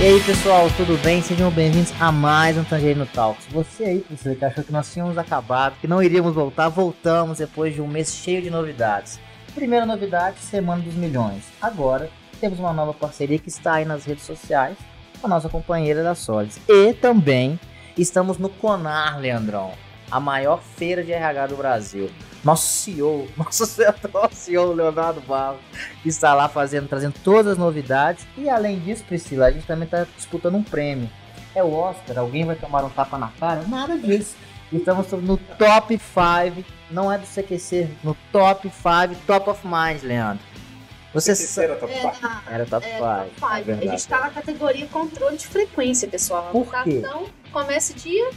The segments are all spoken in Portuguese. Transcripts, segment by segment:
E aí pessoal, tudo bem? Sejam bem-vindos a mais um Tangerino Talks. Você aí, Priscila, que achou que nós tínhamos acabado, que não iríamos voltar, voltamos depois de um mês cheio de novidades. Primeira novidade, Semana dos Milhões. Agora temos uma nova parceria que está aí nas redes sociais com a nossa companheira da Solids. E também estamos no Conar, Leandrão, a maior feira de RH do Brasil nosso CEO, nosso CEO, Leonardo Barros, está lá fazendo, trazendo todas as novidades. E além disso, Priscila, a gente também está disputando um prêmio. É o Oscar, alguém vai tomar um tapa na cara? Nada disso. Estamos no top 5, não é do CQC, no top 5, top of mind, Leandro. Você era top 5. Era top 5. É, a gente está na categoria controle de frequência, pessoal. Por quê? Então, começa dia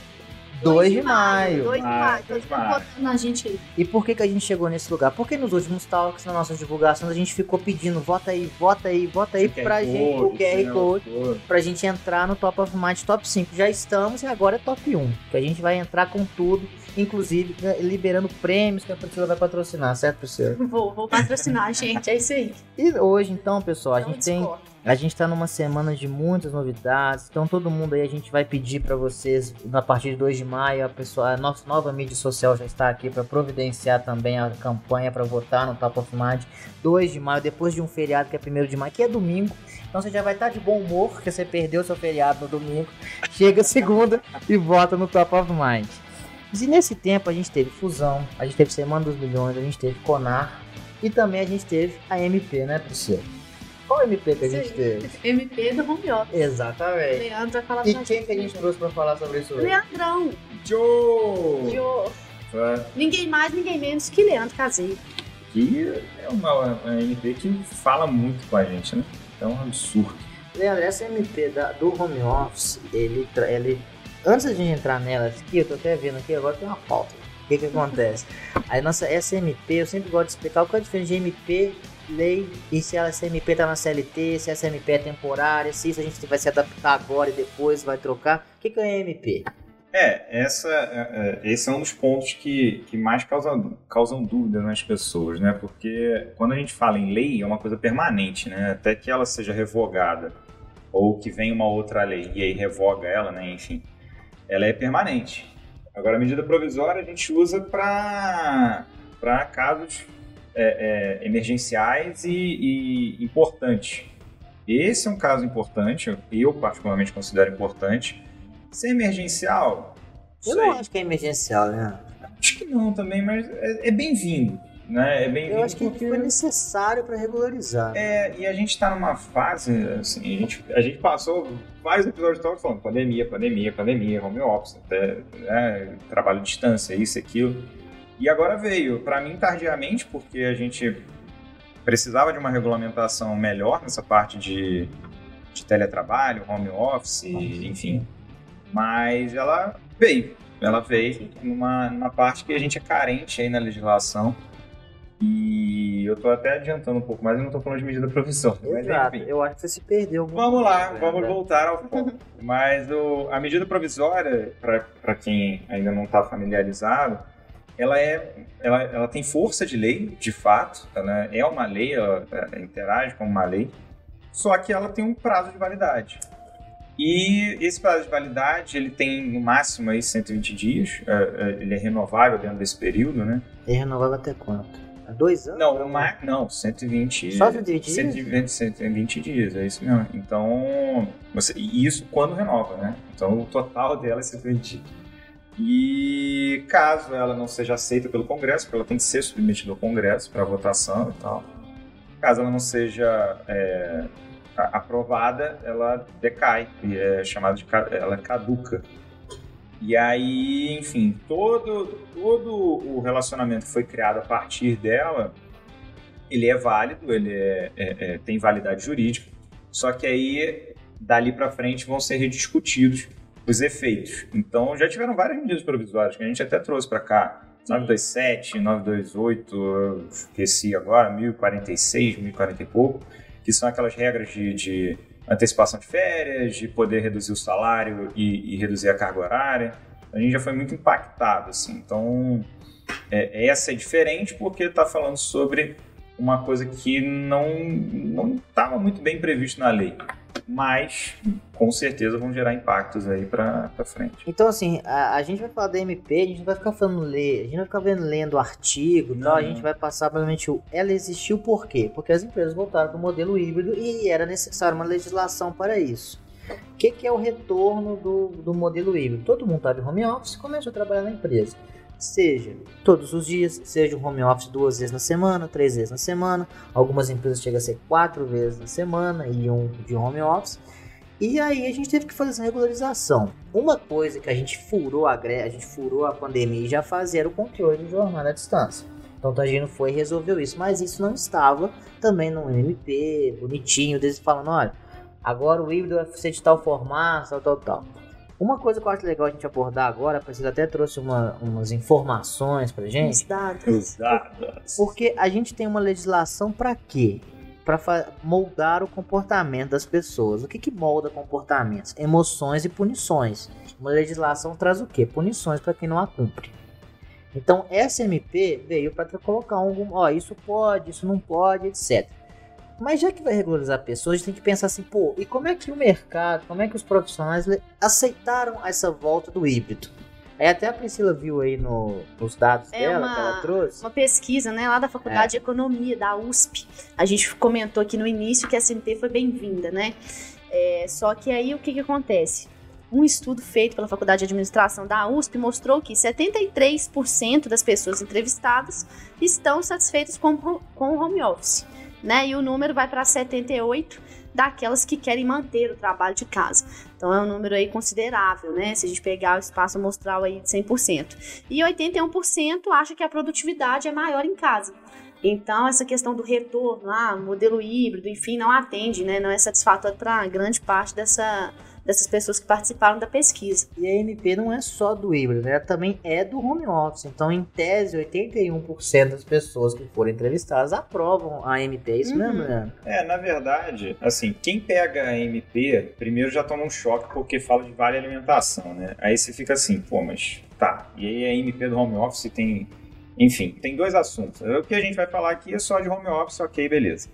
2 de maio. 2 de maio. Então, botando na gente aí. E por que, que a gente chegou nesse lugar? Porque nos últimos talks, nas nossas divulgações, a gente ficou pedindo, vota aí, vota aí, vota aí pra QR gente, o QR Code, pra gente entrar no Top of Mind Top 5. Já estamos e agora é Top 1, que a gente vai entrar com tudo, inclusive né, liberando prêmios que a Priscila vai patrocinar, certo, Priscila? Vou, vou patrocinar, gente, é isso aí. E hoje, então, pessoal, a Não gente tem discordo. a gente tá numa semana de muitas novidades, então todo mundo aí a gente vai pedir para vocês, a partir de 2 de maio, a pessoa, a nossa nova mídia social já está aqui para providenciar também a campanha para votar no Top of Mind. 2 de maio, depois de um feriado que é 1 de maio, que é domingo, então você já vai estar de bom humor, porque você perdeu seu feriado no domingo, chega segunda e vota no Top of Mind. E nesse tempo a gente teve Fusão, a gente teve Semana dos Milhões, a gente teve Conar e também a gente teve a MP, né, Priscila? Qual MP que a gente Sim. teve? MP do home office. Exatamente. Leandro vai falar E quem que a gente trouxe pra falar sobre isso hoje? Leandrão. Joe! Jô. É, Ninguém mais, ninguém menos que Leandro Caseiro. Que é uma, uma MP que fala muito com a gente, né? É um absurdo. Leandro, essa MP da- do home office, ele, ele. Antes de gente entrar nela aqui, eu tô até vendo aqui, agora tem uma pauta. O que que acontece? Aí nossa, essa MP, eu sempre gosto de explicar qual é a diferença de MP, lei, e se ela- essa MP tá na CLT, se essa MP é temporária, se isso a gente vai se adaptar agora e depois vai trocar. O que que é MP? É, essa, é, é, esse é um dos pontos que, que mais causam, causam dúvida nas pessoas, né? Porque quando a gente fala em lei, é uma coisa permanente, né? Até que ela seja revogada ou que venha uma outra lei e aí revoga ela, né? Enfim, ela é permanente. Agora, a medida provisória a gente usa para casos é, é, emergenciais e, e importantes. Esse é um caso importante, eu particularmente considero importante. Se é emergencial, Eu sei. não acho que é emergencial, né? Acho que não também, mas é, é bem-vindo, né? É bem-vindo Eu acho que porque- foi necessário pra regularizar. É, e a gente tá numa fase, assim, a gente, a gente passou vários episódios de talk falando pandemia, pandemia, pandemia, home office, até, né, trabalho à distância, isso, aquilo. E agora veio, pra mim, tardiamente, porque a gente precisava de uma regulamentação melhor nessa parte de, de teletrabalho, home office, enfim. Mas ela veio. Ela veio numa, numa parte que a gente é carente aí na legislação. E eu tô até adiantando um pouco mais, eu não tô falando de medida provisória. mas Exato, enfim. eu acho que você se perdeu. muito Vamos lá, tempo, vamos né? voltar ao foco. Mas o- a medida provisória, para quem ainda não está familiarizado, ela, é, ela, ela tem força de lei, de fato, ela é uma lei, ela, ela interage com uma lei, só que ela tem um prazo de validade. E esse prazo de validade, ele tem no máximo aí 120 dias, é, é, ele é renovável dentro desse período, né? E renovava até quanto? Há dois anos? Não, uma, não 120 Só 120 dias? 120, 120 dias, é isso mesmo. Então, você, e isso quando renova, né? Então o total dela é 120 dias. E caso ela não seja aceita pelo Congresso, porque ela tem que ser submetida ao Congresso para votação e tal. Caso ela não seja é, aprovada, ela decai e é chamada de ela caduca. E aí, enfim, todo, todo o relacionamento que foi criado a partir dela, ele é válido, ele é- é- é- tem validade jurídica, só que aí, dali para frente, vão ser rediscutidos os efeitos. Então, já tiveram várias medidas provisórias que a gente até trouxe para cá. 927, 928, eu esqueci agora, 1046, 1040 e pouco, que são aquelas regras de, de antecipação de férias, de poder reduzir o salário e, e reduzir a carga horária. A gente já foi muito impactado, assim. Então, é, essa é diferente porque está falando sobre uma coisa que não estava muito bem previsto na lei. Mas com certeza vão gerar impactos aí para frente. Então, assim, a, a, gente vai falar da MP, a gente não vai ficar falando ler, a gente não vai ficar vendo, lendo artigo, não, a gente vai passar provavelmente o ela existiu por quê? Porque as empresas voltaram para o modelo híbrido e era necessária uma legislação para isso. O que, que, é o retorno do, do modelo híbrido? Todo mundo estava em home office e começou a trabalhar na empresa seja todos os dias, seja um home office duas vezes na semana, três vezes na semana. Algumas empresas chegam a ser quatro vezes na semana e um de home office. E aí a gente teve que fazer essa regularização. Uma coisa que a gente furou a a gente furou a pandemia e já fazia era o controle de jornada à distância. Então o Tagino foi e resolveu isso, mas isso não estava também no MP, bonitinho, deles falando, olha, agora o híbrido vai ser de tal formato, tal, tal, tal. Uma coisa que eu acho legal a gente abordar agora, a Priscila até trouxe uma, umas informações pra gente. Os dados. Os dados. Porque a gente tem uma legislação para quê? Para moldar o comportamento das pessoas. O que, que molda comportamentos? Emoções e punições. Uma legislação traz o quê? Punições para quem não a cumpre. Então, essa MP veio para colocar algum, ó, isso pode, isso não pode, etc. Mas já que vai regularizar pessoas, a gente tem que pensar assim, pô, e como é que o mercado, como é que os profissionais aceitaram essa volta do híbrido? Aí até a Priscila viu aí no, nos dados é dela uma, que ela trouxe. Uma pesquisa, né, lá da Faculdade é. de Economia, da USP. A gente comentou aqui no início que a SMP foi bem-vinda, né? É, só que aí o que, que acontece? Um estudo feito pela Faculdade de Administração da USP mostrou que 73% das pessoas entrevistadas estão satisfeitas com, com o home office né? E o número vai para 78 daquelas que querem manter o trabalho de casa. Então é um número aí considerável, né? Se a gente pegar o espaço amostral aí de 100%. E 81% acha que a produtividade é maior em casa. Então, essa questão do retorno, ah, modelo híbrido, enfim, não atende, né? Não é satisfatório para grande parte dessa, dessas pessoas que participaram da pesquisa. E a MP não é só do híbrido, né? ela também é do home office. Então, em tese, 81% das pessoas que foram entrevistadas aprovam a MP. É isso uhum. mesmo, né? É, na verdade, assim, quem pega a MP, primeiro já toma um choque porque fala de vale alimentação, né? Aí você fica assim, pô, mas tá. E aí a MP do home office tem. Enfim, tem dois assuntos. O que a gente vai falar aqui é só de home office, ok, beleza.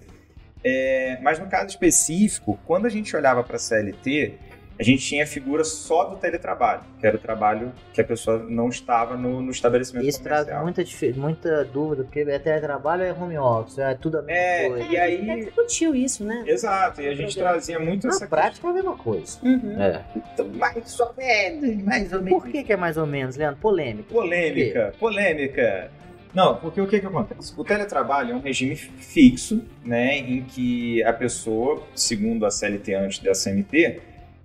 É, mas no caso específico, quando a gente olhava para a CLT, a gente tinha a figura só do teletrabalho, que era o trabalho que a pessoa não estava no, no estabelecimento Isso comercial. traz muita, muita dúvida, porque é teletrabalho é home office, é tudo a mesma é, coisa. E aí... A gente discutiu isso, né? Exato, e a gente trazia muito Na essa... prática é a mesma coisa. Uhum. É. Então, mais ou menos, mais ou menos. Por que, que é mais ou menos, Leandro? Polêmica. Polêmica, polêmica. Não, porque o que, que acontece? O teletrabalho é um regime fixo, né, em que a pessoa, segundo a CLT antes da CMT,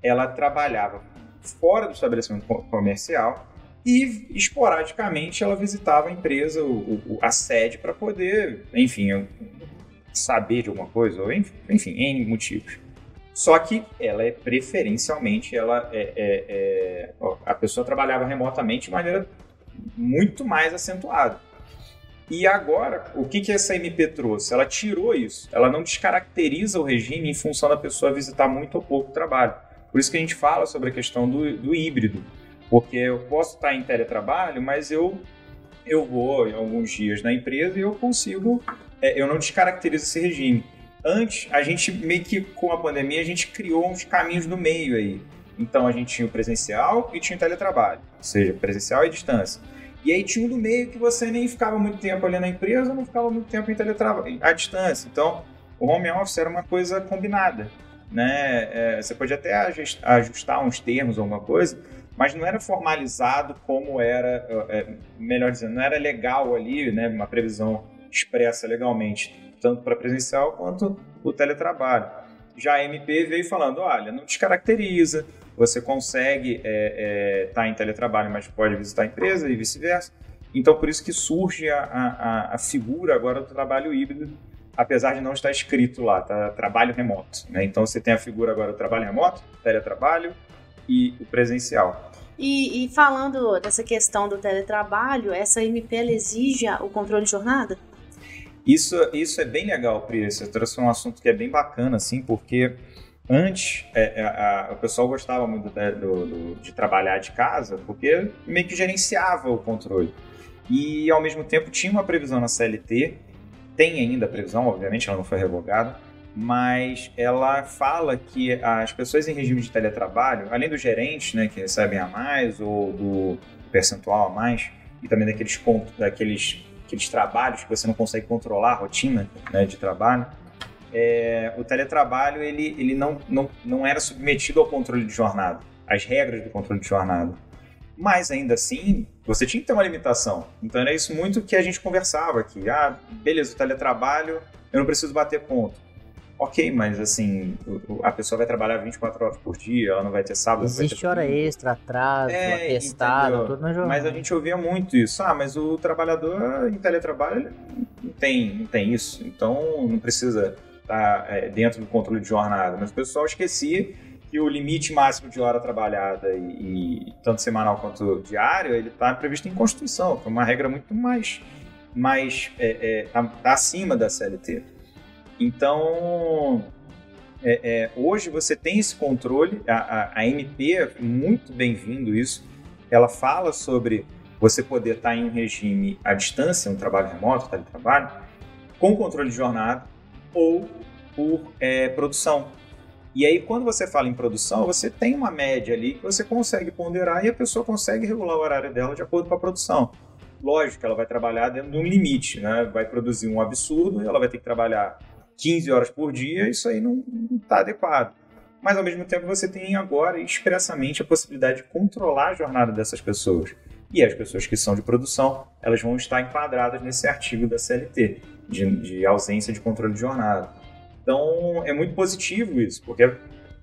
ela trabalhava fora do estabelecimento comercial e esporadicamente ela visitava a empresa, o, o, a sede, para poder, enfim, saber de alguma coisa, ou enfim, N motivos. Só que ela é preferencialmente, ela é, é, é, a pessoa trabalhava remotamente de maneira muito mais acentuada. E agora, o que, que essa MP trouxe? Ela tirou isso. Ela não descaracteriza o regime em função da pessoa visitar muito ou pouco trabalho. Por isso que a gente fala sobre a questão do, do híbrido, porque eu posso estar em teletrabalho, mas eu, eu vou em alguns dias na empresa e eu consigo, é, eu não descaracterizo esse regime. Antes, a gente meio que com a pandemia, a gente criou uns caminhos no meio aí. Então a gente tinha o presencial e tinha o teletrabalho, ou seja, presencial e distância. E aí tinha um do meio que você nem ficava muito tempo ali na empresa, não ficava muito tempo em teletrabalho, à distância. Então, o home office era uma coisa combinada né? É, você pode até ajustar uns termos alguma coisa, mas não era formalizado como era, é, melhor dizendo, não era legal ali, né? Uma previsão expressa legalmente, tanto para presencial quanto o teletrabalho. Já a MP veio falando, olha, não descaracteriza, você consegue estar é, é, tá em teletrabalho, mas pode visitar a empresa e vice-versa. Então, por isso que surge a, a, a figura agora do trabalho híbrido, apesar de não estar escrito lá, tá? Trabalho remoto. Né? Então você tem a figura agora do trabalho remoto, teletrabalho e o presencial. E, e, falando dessa questão do teletrabalho, essa MPL exige o controle de jornada? Isso, isso é bem legal, Pri. Você trouxe um assunto que é bem bacana, assim, porque antes é, é a, a, o pessoal gostava muito do, do, de trabalhar de casa, porque meio que gerenciava o controle. E, ao mesmo tempo, tinha uma previsão na CLT tem ainda a previsão, obviamente ela não foi revogada, mas ela fala que as pessoas em regime de teletrabalho, além dos gerentes, né, que recebem a mais ou do percentual a mais, e também daqueles daqueles aqueles trabalhos que você não consegue controlar a rotina né, de trabalho, é, o teletrabalho ele, ele não, não, não era submetido ao controle de jornada, às regras do controle de jornada. Mas ainda assim, você tinha que ter uma limitação. Então era isso muito que a gente conversava aqui. Ah, beleza, o teletrabalho, eu não preciso bater ponto. Ok, mas assim, a pessoa vai trabalhar 24 horas por dia, ela não vai ter sábado. Existe ter hora extra, atraso, é, atestado, entendeu? tudo na jornada. Mas a gente ouvia muito isso. Ah, mas o trabalhador em teletrabalho não tem, não tem isso. Então não precisa estar é, dentro do controle de jornada. Mas o pessoal esquecia que o limite máximo de hora trabalhada e, e tanto semanal quanto diário, ele está previsto em Constituição, que é uma regra muito mais, mais é, é, tá, tá acima da CLT. Então, é, é, hoje você tem esse controle, a, a, a MP é muito bem-vindo isso, ela fala sobre você poder estar em um regime à distância, um trabalho remoto, teletrabalho, com controle de jornada ou por é, produção. E aí, quando você fala em produção, você tem uma média ali que você consegue ponderar e a pessoa consegue regular o horário dela de acordo com a produção. Lógico que ela vai trabalhar dentro de um limite, né? Vai produzir um absurdo e ela vai ter que trabalhar 15 horas por dia, isso aí não está adequado. Mas, ao mesmo tempo, você tem agora expressamente a possibilidade de controlar a jornada dessas pessoas. E as pessoas que são de produção, elas vão estar enquadradas nesse artigo da CLT, de, de ausência de controle de jornada. Então é muito positivo isso, porque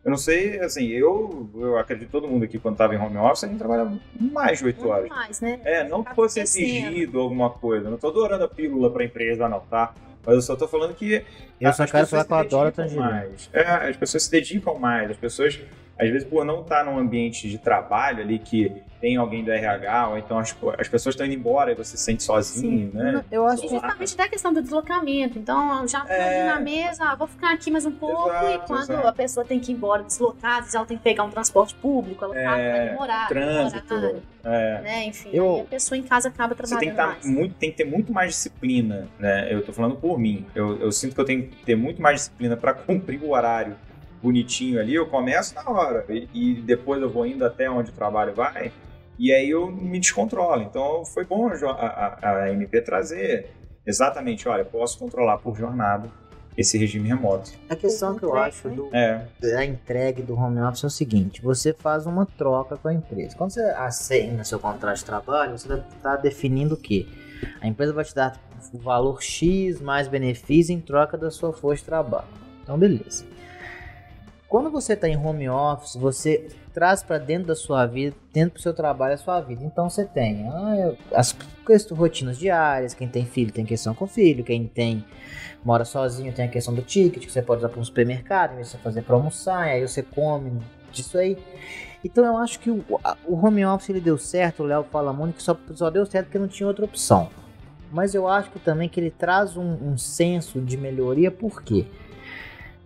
eu não sei, assim, eu, eu acredito que todo mundo aqui quando estava em home office, a gente trabalhava mais de 8 horas. mais, né? É, não que fosse exigido alguma coisa. Não estou adorando a pílula para a empresa, não, tá? Mas eu só estou falando que. Eu só quero falar que eu adoro mais. É, as pessoas se dedicam mais, as pessoas às vezes por não estar num ambiente de trabalho ali que tem alguém do RH, ou então as, as pessoas estão indo embora e você se sente sozinho, Sim. né? Eu acho que justamente da questão do deslocamento. Então, já tô é... na mesa, ah, vou ficar aqui mais um pouco, exato, e quando exato. a pessoa tem que ir embora deslocada, às vezes ela tem que pegar um transporte público, ela é... vai demorar, trânsito, demorar, é... né? Enfim, eu... a pessoa em casa acaba trabalhando você tem que, tá mais. Muito, tem que ter muito mais disciplina, né? Eu tô falando por mim. Eu, eu sinto que eu tenho que ter muito mais disciplina para cumprir o horário bonitinho ali, eu começo na hora e, e, depois eu vou indo até onde o trabalho vai e aí eu me descontrolo. Então foi bom a, a, a MP trazer exatamente, olha, posso controlar por jornada esse regime remoto. A questão que eu acho do, é. da entrega do home office é o seguinte: você faz uma troca com a empresa. Quando você assina seu contrato de trabalho, você está definindo o quê? A empresa vai te dar o valor X mais benefício em troca da sua força de trabalho. Então, beleza. Quando você está em home office, você traz para dentro da sua vida, dentro do seu trabalho, a sua vida. Então você tem ah, as rotinas diárias, quem tem filho tem questão com filho, quem tem mora sozinho tem a questão do ticket, que você pode usar para um supermercado, você fazer para almoçar, aí você come disso aí. Então eu acho que o, o home office ele deu certo, o Léo fala muito que só, só deu certo porque não tinha outra opção. Mas eu acho que também que ele traz um, um senso de melhoria, por quê?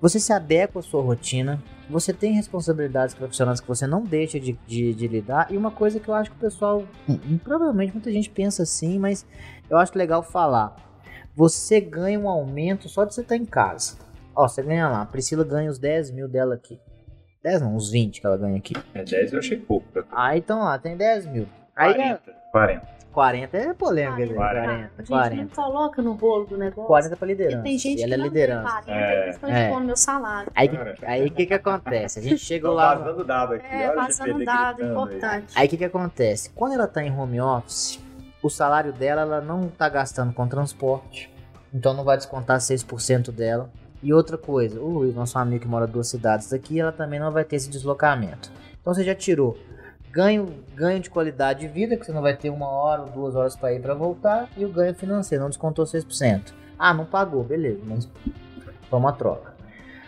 Você se adequa à sua rotina, você tem responsabilidades profissionais que você não deixa de, de, de, lidar. E uma coisa que eu acho que o pessoal, hum, provavelmente muita gente pensa assim, mas eu acho legal falar. Você ganha um aumento só de você estar em casa. Ó, você ganha lá. A Priscila ganha os 10 mil dela aqui. 10 não, os 20 que ela ganha aqui. É, 10 eu achei pouco. Ah, então lá, tem 10 mil. 40. Aí, 40. 40 é polêmica, 40. 40, 40. 40. Gente, não coloca no bolo do negócio. 40 pra liderança. tem gente e ela que é liderança. 40, é. é. meu salário. Aí o aí, que, que acontece? A gente chegou lá. Vazando dado aqui. É, vazando dado, importante. Aí o que, que acontece? Quando ela tá em home office, o salário dela, ela não tá gastando com transporte. Então não vai descontar 6% dela. E outra coisa, o Luiz, nosso amigo que mora duas cidades aqui, ela também não vai ter esse deslocamento. Então você já tirou ganho, ganho de qualidade de vida, que você não vai ter uma hora ou duas horas para ir para voltar, e o ganho financeiro, não descontou 6%. Ah, não pagou, beleza, mas foi uma troca.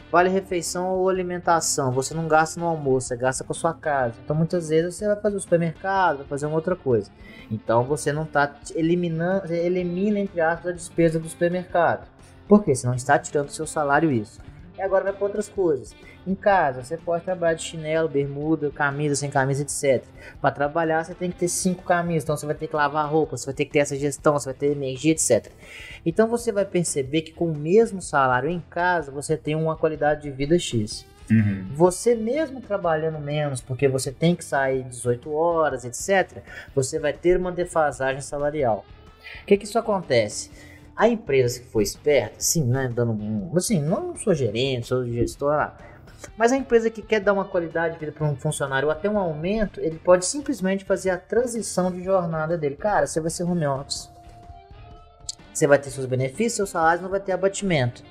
Vale refeição ou alimentação, você não gasta no almoço, você gasta com a sua casa. Então muitas vezes você vai fazer o supermercado, vai fazer uma outra coisa. Então você não está eliminando, elimina entre aspas a despesa do supermercado. Por quê? Você não está tirando do seu salário isso. E agora vai para outras coisas. Em casa, você pode trabalhar de chinelo, bermuda, camisa, sem camisa, etc. Para trabalhar, você tem que ter cinco camisas, então você vai ter que lavar roupa, você vai ter que ter essa gestão, você vai ter energia, etc. Então você vai perceber que com o mesmo salário em casa, você tem uma qualidade de vida X. Uhum. Você mesmo trabalhando menos, porque você tem que sair 18 horas, etc., você vai ter uma defasagem salarial. O que, que isso acontece? A empresa que foi esperta, sim, né, dando um, assim, não sou gerente, sou gestor, lá, mas a empresa que quer dar uma qualidade de vida para um funcionário ou até um aumento, ele pode simplesmente fazer a transição de jornada dele. Cara, você vai ser home office. Você vai ter seus benefícios, seus salários, não vai ter abatimento.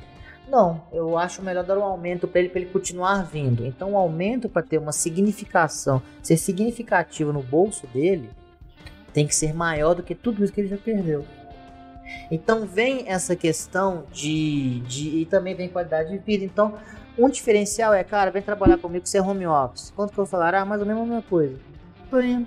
Não, eu acho melhor dar um aumento para ele para ele continuar vindo. Então, um aumento para ter uma significação, ser significativo no bolso dele, tem que ser maior do que tudo isso que ele já perdeu. Então vem essa questão de, de e também vem qualidade de vida. Então, um diferencial é, cara, vem trabalhar comigo, você é home office. Quanto que eu falar? Ah, mais ou menos a mesma coisa. Tô indo.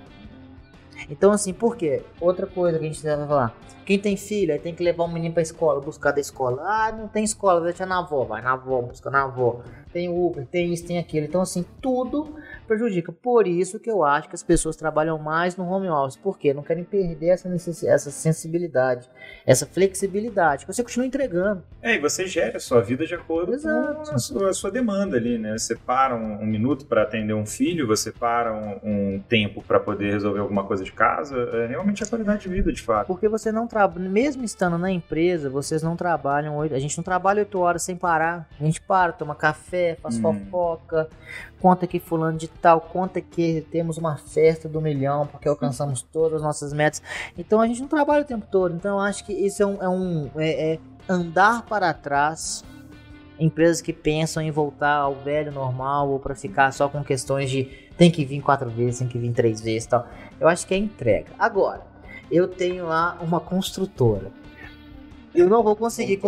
Então, assim, por quê? Outra coisa que a gente deve falar. Quem tem filho, tem que levar o menino pra escola, buscar da escola. Ah, não tem escola, deixa na avó, vai na avó, busca na avó. Tem Uber, tem isso, tem aquilo. Então, assim, tudo prejudica. Por isso que eu acho que as pessoas trabalham mais no home office. Por quê? Não querem perder essa, essa sensibilidade, essa flexibilidade. Você continua entregando. É, e você gera a sua vida de acordo Exato. com a sua, a sua, demanda ali, né? Você para um, um minuto para atender um filho, você para um, um tempo para poder resolver alguma coisa de casa. É realmente a qualidade de vida, de fato. Porque você não trabalha, mesmo estando na empresa, vocês não trabalham oito. A gente não trabalha oito horas sem parar. A gente para, toma café, faz hum. fofoca, conta que fulano de tal, conta que temos uma festa do milhão porque alcançamos todas as nossas metas. Então a gente não trabalha o tempo todo. Então eu acho que isso é um, é, um, é, é andar para trás. Empresas que pensam em voltar ao velho normal ou para ficar só com questões de tem que vir quatro vezes, tem que vir três vezes tal. Eu acho que é entrega. Agora, eu tenho lá uma construtora. Eu não vou conseguir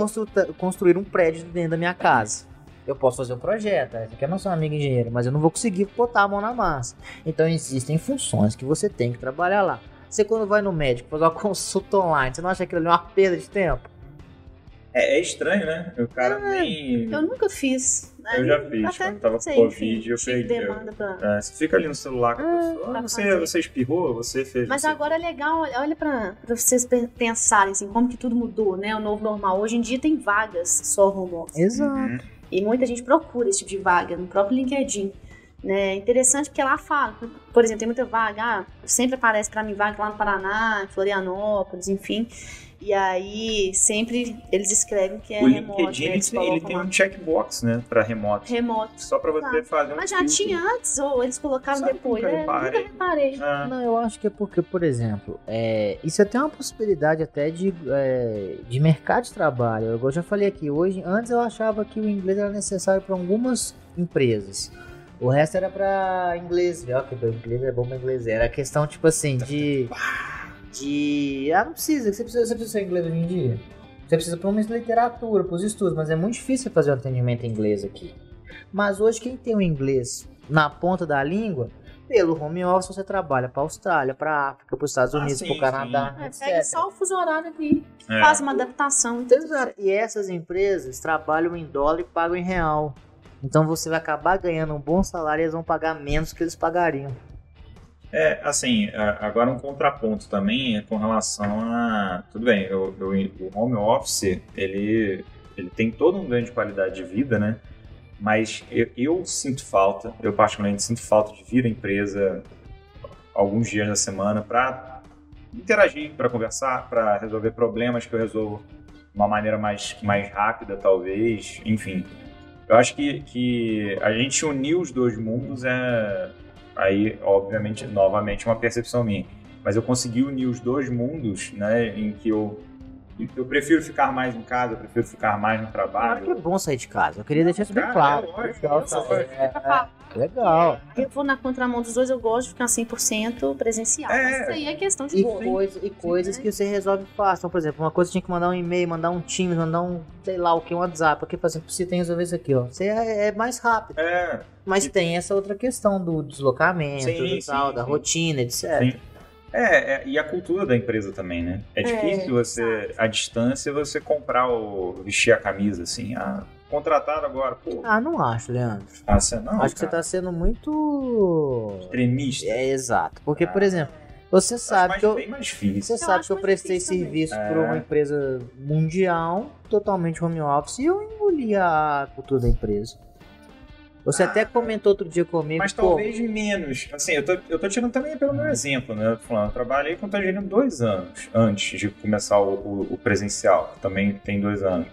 construir um prédio dentro da minha casa eu posso fazer um projeto, você quer não ser um amigo engenheiro, mas eu não vou conseguir botar a mão na massa. Então existem funções que você tem que trabalhar lá. Você quando vai no médico fazer uma consulta online, você não acha aquilo ali uma perda de tempo? É, é estranho, né? O cara é, nem. Eu nunca fiz. Né? Eu já fiz. Até, quando tava com Covid, eu peguei. Demanda pra... É, você fica ali no celular com a ah, pessoa. Ah, você, você espirrou, você fez. Mas você... agora é legal, olha pra, pra vocês pensarem assim, como que tudo mudou, né? O novo normal. Hoje em dia tem vagas só home office. Exato. Uhum. E muita gente procura esse tipo de vaga no próprio LinkedIn. Né? Interessante porque lá fala, por exemplo, tem muita vaga, ah, sempre aparece para mim vaga lá no Paraná, Florianópolis, enfim. E aí sempre eles escrevem que é o remoto. O LinkedIn né? ele, tem um checkbox, né, para remoto. Remoto. Só para você tá. fazer um Mas já filtro. tinha antes ou eles colocaram Sabe depois? Nunca, é, nunca reparei. Ah. Não, eu acho que é porque, por exemplo, é, isso é até uma possibilidade até de, é, de mercado de trabalho. Eu já falei aqui hoje, antes eu achava que o inglês era necessário para algumas empresas. O resto era para inglês, ó, que o inglês é bom para inglês. Era questão tipo assim de de. Ah, não precisa, você precisa, você precisa ser inglês hoje em dia. Você precisa para uma literatura, para os estudos, mas é muito difícil fazer um atendimento em inglês aqui. Mas hoje, quem tem o inglês na ponta da língua, pelo home office você trabalha para a Austrália, para África, para os Estados ah, Unidos, ah, para o Canadá. É, pega só o fuso horário aqui, é. faz uma adaptação. Então, e essas empresas trabalham em dólar e pagam em real. Então você vai acabar ganhando um bom salário e eles vão pagar menos que eles pagariam. É, assim, agora um contraponto também é com relação a. Tudo bem, eu, eu, o home office, ele, ele tem todo um ganho de qualidade de vida, né? Mas eu, eu sinto falta, eu particularmente sinto falta de vir à empresa alguns dias da semana para interagir, para conversar, para resolver problemas que eu resolvo de uma maneira mais, mais rápida, talvez, enfim. Eu acho que, que a gente unir os dois mundos é, aí, obviamente, novamente uma percepção minha. Mas eu consegui unir os dois mundos, né, em que eu eu prefiro ficar mais em casa, eu prefiro ficar mais no trabalho. Claro que é bom sair de casa. Eu queria deixar isso bem claro. É, legal, é, é, legal. Eu vou na contramão dos dois, eu gosto de ficar 100% presencial. É. Mas isso aí é questão de e, coisa, e coisas que você resolve fácil. Então, por exemplo, uma coisa você tinha que mandar um e-mail, mandar um Teams, mandar um, sei lá o que, um WhatsApp. Porque, por exemplo, você tem que resolver isso aqui, ó. Você é, é mais rápido. É. Mas e... tem essa outra questão do deslocamento, sim, do tal, sim, da sim. rotina, etc. Sim. É, é, e a cultura da empresa também, né? É, é difícil você, à distância, você comprar o. vestir a camisa, assim. Ah, contratado agora. Pô, Ah, não acho, Leandro. ah, você não, acho que você cara. tá sendo muito. extremista. É exato. Porque, por Ah. exemplo, você Acho sabe mais- que eu. bem mais difícil. Você Eu sabe acho que eu prestei serviço É. para uma empresa mundial, totalmente home office, e eu engoli a cultura da empresa. Você até comentou outro dia comigo, Mas pô, talvez menos. Assim, eu tô, eu tô tirando também pelo meu exemplo, né? Eu falando, eu trabalhei com o Tangerino dois anos antes de começar o, o- o presencial, que também tem dois anos.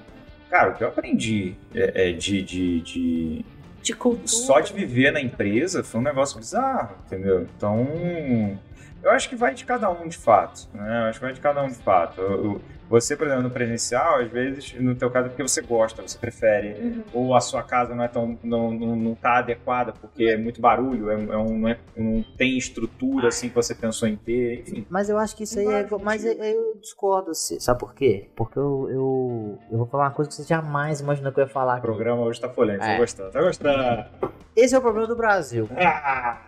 Cara, o que eu aprendi é, é de, de, de- De cultura. só de viver na empresa foi um negócio bizarro, entendeu? Então, eu acho que vai de cada um de fato, né? Eu acho que vai de cada um de fato. Eu- eu- você, por exemplo, no presencial, às vezes, no teu caso, é porque você gosta, você prefere Uhum. ou a sua casa não é tão não, não, não tá adequada porque é muito barulho, é, um- é um, não, é- não tem estrutura assim que você pensou em ter, enfim. Mas eu acho que isso aí Não é. Mas eu, eu discordo, assim, sabe por quê? Porque eu, eu, eu vou falar uma coisa que você jamais imaginou que eu ia falar O aqui. programa hoje tá polêmico, É. tá gostando, tá gostando. Esse é o problema do Brasil. Ah!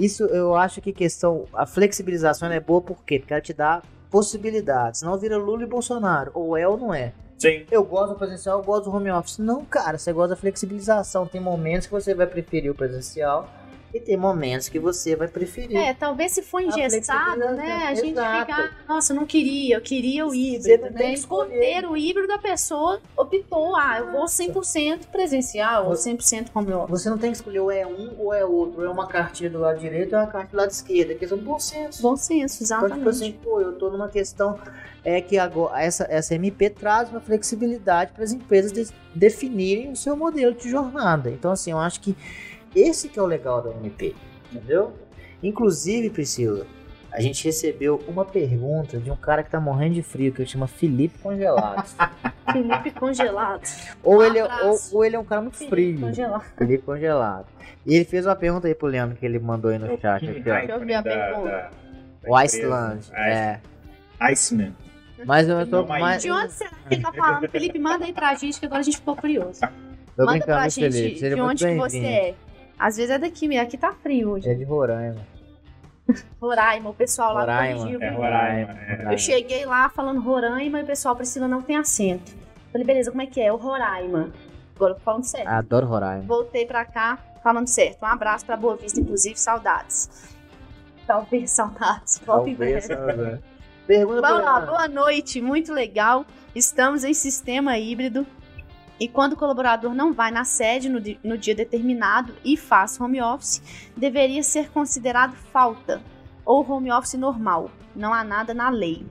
Isso eu acho que questão. A flexibilização é boa por quê? Porque ela te dá possibilidades. Não vira Lula e Bolsonaro. Ou é ou não é. Sim. Eu gosto do presencial, eu gosto do home office. Não, cara, você gosta da flexibilização. Tem momentos que você vai preferir o presencial e tem momentos que você vai preferir. É, talvez se for engessado, né? A gente exato. fica, ah, nossa, eu não queria, eu queria o Você híbrido, tem né? que E por escolher. o híbrido, a pessoa optou, ah, eu vou 100% presencial, ou Você- 100% home office. Você não tem que escolher ou é um ou é outro. Ou é uma cartilha do lado direito ou é uma cartilha do lado esquerdo. Que são bom senso. Bom senso, Então, exatamente. tipo assim, pô, eu tô numa questão é que agora essa, essa MP traz uma flexibilidade para as empresas de- definirem o seu modelo de jornada. Então, assim, eu acho que esse que é o legal da MP, entendeu? Inclusive, Priscila, a gente recebeu uma pergunta de um cara que tá morrendo de frio, que chama Felipe Congelado. Felipe congelado. ou, ele é, ou, ou ele é um cara muito Felipe frio. congelado. Felipe Congelado. E ele fez uma pergunta aí pro Leandro que ele mandou aí no chat. Aqui, ó. Deixa eu ver a pergunta. O Iceland. É. Iceman. Mas eu tô mais. De onde será que ele tá falando? Felipe, manda aí pra gente, que agora a gente ficou curioso. Tô manda brincando, pra Felipe. gente Seja de onde que você é. Às vezes é daqui mesmo, aqui tá frio hoje. É de Roraima. Roraima, o pessoal lá Roraima. corrigiu. É? Roraima. é. Eu cheguei lá falando Roraima e o pessoal, Priscila não tem acento. Falei, beleza, como é que é? O Roraima. Agora eu tô falando sério. Adoro Roraima. Voltei pra cá falando certo. Um abraço pra Boa Vista, inclusive, saudades. Talvez saudades. Em breve. Pergunta Vamos lá, pra boa noite, muito legal. Estamos em sistema híbrido. E quando o colaborador não vai na sede no, no dia determinado e faz home office, deveria ser considerado falta ou home office normal. Não há nada na lei.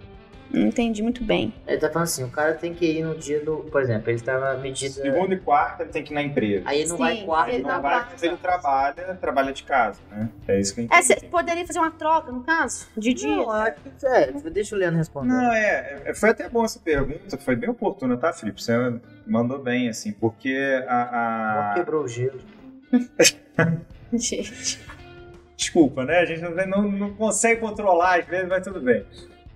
Não entendi muito bem. Ele tá falando assim, o cara tem que ir no dia do... Por exemplo, ele na medida... Segunda e quarta ele tem que ir na empresa. Aí ele não Sim, vai quarta ele e não não vai... mas ele trabalha, trabalha de casa, né? É isso que eu É, entendi. você poderia fazer uma troca, no caso? De dia? Não, que... É, deixa o Leandro responder. Não, é, é, foi até bom essa pergunta, foi bem oportuna, tá, Felipe? Você mandou bem, assim, porque a. a- Quebrou o gelo. Gente. Desculpa, né? A gente não, não, não consegue controlar, às vezes, mas tudo bem.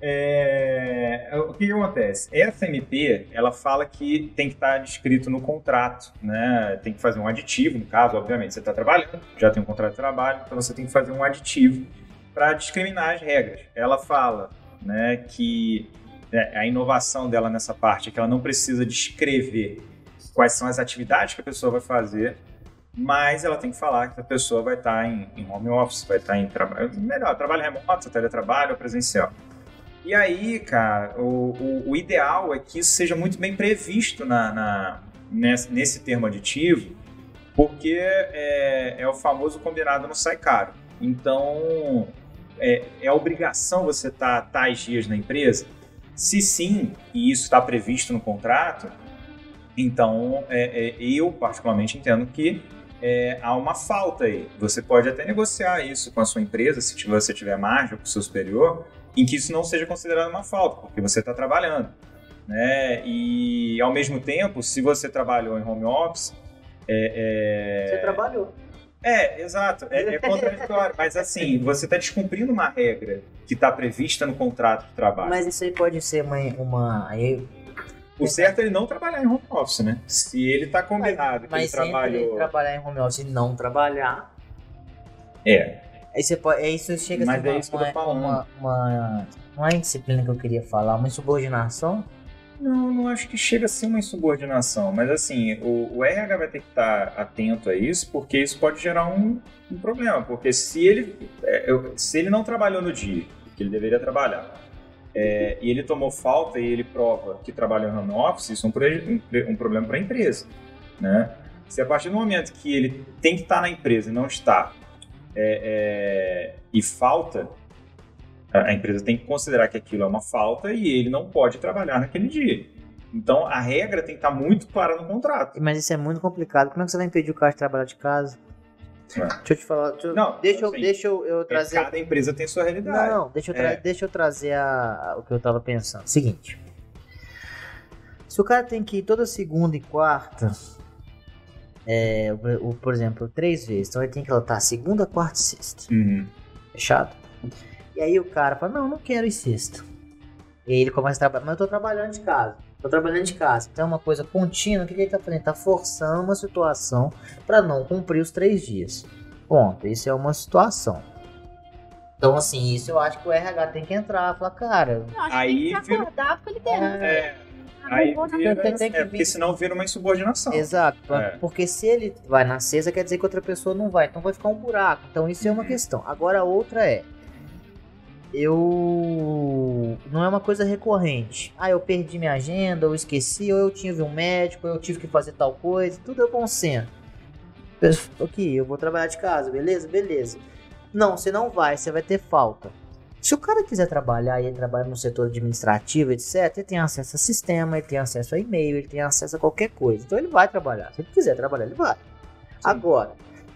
É, O que, que acontece? Essa MP, ela fala que tem que estar descrito no contrato, né? Tem que fazer um aditivo, no caso, obviamente, você está trabalhando, já tem um contrato de trabalho, então você tem que fazer um aditivo para discriminar as regras. Ela fala, né, que é, a inovação dela nessa parte é que ela não precisa descrever quais são as atividades que a pessoa vai fazer, mas ela tem que falar que a pessoa vai estar em, em home office, vai estar em trabalho, melhor, trabalho remoto, teletrabalho ou presencial. E aí, cara, o, o, o ideal é que isso seja muito bem previsto na, na- nesse, nesse termo aditivo, porque é, é o famoso combinado não sai caro. Então, é, é obrigação você estar tais dias na empresa? Se sim, e isso está previsto no contrato, então é, é, eu particularmente entendo que é, há uma falta aí. Você pode até negociar isso com a sua empresa, se você tiver margem com o seu superior, em que isso não seja considerado uma falta, porque você está trabalhando. Né? E ao mesmo tempo, se você trabalhou em home office, é, é- Você trabalhou. é, exato. É, é contraditório. mas assim, você está descumprindo uma regra que está prevista no contrato de trabalho. Mas isso aí pode ser uma... uma O certo é ele não trabalhar em home office, né? Se ele está combinado que mas ele trabalhou. trabalhar em home office e não trabalhar... É, Aí você pode... Isso chega a Mas ser é uma, isso que eu tô uma, falando. uma, uma- Não é disciplina que eu queria falar, uma insubordinação. Não, não acho que chega a ser uma insubordinação, mas assim, o, o RH vai ter que estar atento a isso, porque isso pode gerar um, um problema, porque se ele, é, se ele não trabalhou no dia que ele deveria trabalhar, é, e ele tomou falta e ele prova que trabalha em home office, isso é um, um problema para a empresa, né? Se a partir do momento que ele tem que estar na empresa e não está, é, é, e falta, a empresa tem que considerar que aquilo é uma falta e ele não pode trabalhar naquele dia. Então a regra tem que estar muito clara no contrato. Mas isso é muito complicado. Como é que você vai impedir o cara de trabalhar de casa? É. Deixa eu te falar. Deixa, não, deixa, assim, eu, deixa eu, eu trazer. Cada empresa tem sua realidade. Não, deixa eu, tra... é. deixa eu trazer a, a, o que eu tava pensando. Seguinte. Se o cara tem que ir toda segunda e quarta, é, o, o, por exemplo, três vezes, então ele tem que lotar segunda, quarta e sexta. Uhum. Fechado? E aí o cara fala: Não, não quero ir sexta. E aí ele começa a trabalhar, mas eu tô trabalhando de casa. Tô trabalhando de casa. Então é uma coisa contínua. O que, que ele tá fazendo? Tá forçando uma situação para não cumprir os três dias. Ponto. Isso é uma situação. Então, assim, isso eu acho que o RH tem que entrar. Falar, cara. Não, aí tem que acordar porque ele tem. É, é. Aí vira, é, porque senão vira uma insubordinação. Exato, é. porque se ele vai na sexta, quer dizer que outra pessoa não vai, então vai ficar um buraco. Então isso é uma uhum. questão. Agora a outra é, eu não é uma coisa recorrente. Ah, eu perdi minha agenda, ou esqueci, ou eu tive um médico, ou eu tive que fazer tal coisa, tudo é bom senso. Ok, eu vou trabalhar de casa, beleza? Beleza. Não, você não vai, você vai ter falta. Se o cara quiser trabalhar e ele trabalha no setor administrativo, etc., ele tem acesso a sistema, ele tem acesso a e-mail, ele tem acesso a qualquer coisa. Então ele vai trabalhar. Se ele quiser trabalhar, ele vai. Sim. Agora,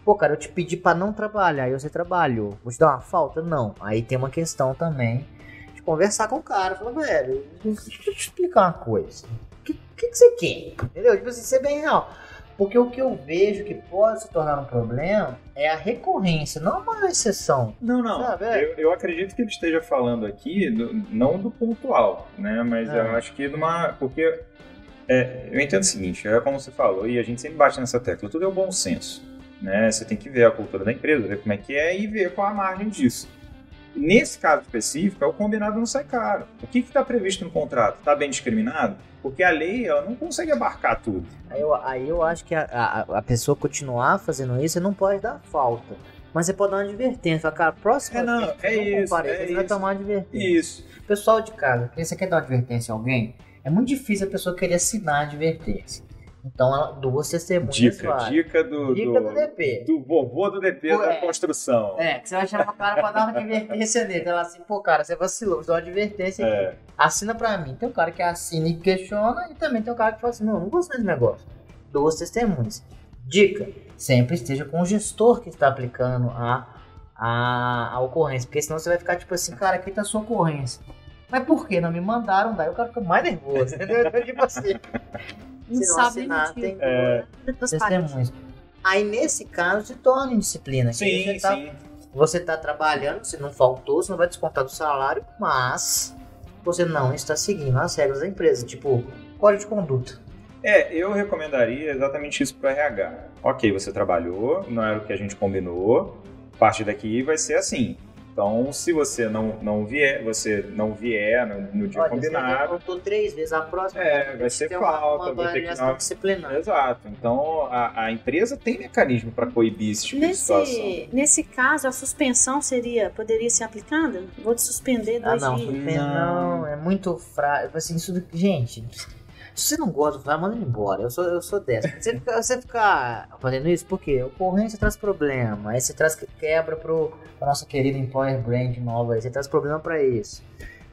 Pô, cara, eu te pedi para não trabalhar e você trabalhou. Vou te dar uma falta? Não. Aí tem uma questão também de conversar com o cara. Falar, velho, deixa eu te explicar uma coisa. O que, que, que, você quer? Entendeu? Tipo assim, ser bem real. Porque o que eu vejo que pode se tornar um problema é a recorrência, não uma exceção. Não, não. Sabe, é? eu, eu, acredito que ele esteja falando aqui, do, não do pontual, né? Mas é. eu acho que de uma. Porque é, eu entendo o seguinte, é como você falou, e a gente sempre bate nessa tecla, tudo é o bom senso. Né? Você tem que ver a cultura da empresa, ver como é que é e ver qual a margem disso. Nesse caso específico, é o combinado não sai caro. O que está previsto no contrato? Está bem discriminado? Porque a lei ela não consegue abarcar tudo. Aí eu, aí eu acho que a, a, a pessoa continuar fazendo isso, você não pode dar falta. Mas você pode dar uma advertência. Fala, cara, próxima é, não, vez, é não isso, compare, é você isso. vai tomar uma advertência. Isso. Pessoal de casa, você quer dar uma advertência a alguém? É muito difícil a pessoa querer assinar a advertência. Então, duas testemunhas. Dica, dica do, dica do, do DP. Do vovô do DP pô, da é, construção. É, que você vai chamar o cara pra dar uma advertência nele. Ela assim, pô, cara, você vacilou, você dá uma advertência é. aqui. Assina pra mim. Tem um cara que assina e questiona, e também tem um cara que fala assim: não, não gostei desse negócio. Duas testemunhas. Dica: sempre esteja com o gestor que está aplicando a, a, a ocorrência, porque senão você vai ficar tipo assim, cara, aqui tá a sua ocorrência. Mas por que não me mandaram? Daí o cara fica mais nervoso, entendeu? Então, tipo assim. Não se não assinar, tem é... testemunhas. Aí nesse caso se torna indisciplina. Sim, você tá, sim. Você está trabalhando, você não faltou, você não vai descontar do salário, mas você não está seguindo as regras da empresa, tipo código de conduta. É, eu recomendaria exatamente isso para o RH. Ok, você trabalhou, não era o que a gente combinou, a partir daqui vai ser assim. Então, se você não, não vier, você não vier no, no dia Olha, combinado. Você já três vezes, a próxima é, vai ser falta, uma, uma vai ter que dar disciplinar. Exato. Então, a, a empresa tem mecanismo para coibir esse tipo nesse, de situação. Nesse caso, a suspensão seria, poderia ser aplicada? Vou te suspender dois ah, não, dias. Não, não, é muito fraco. Assim, isso, gente, se você não gosta, vai, manda ele embora. Eu sou, eu sou dessa. Você ficar, você ficar fazendo isso, por quê? Ocorrência traz problema. Aí você traz quebra pro, pra nossa querida Employer Brand nova. Aí você traz problema para isso.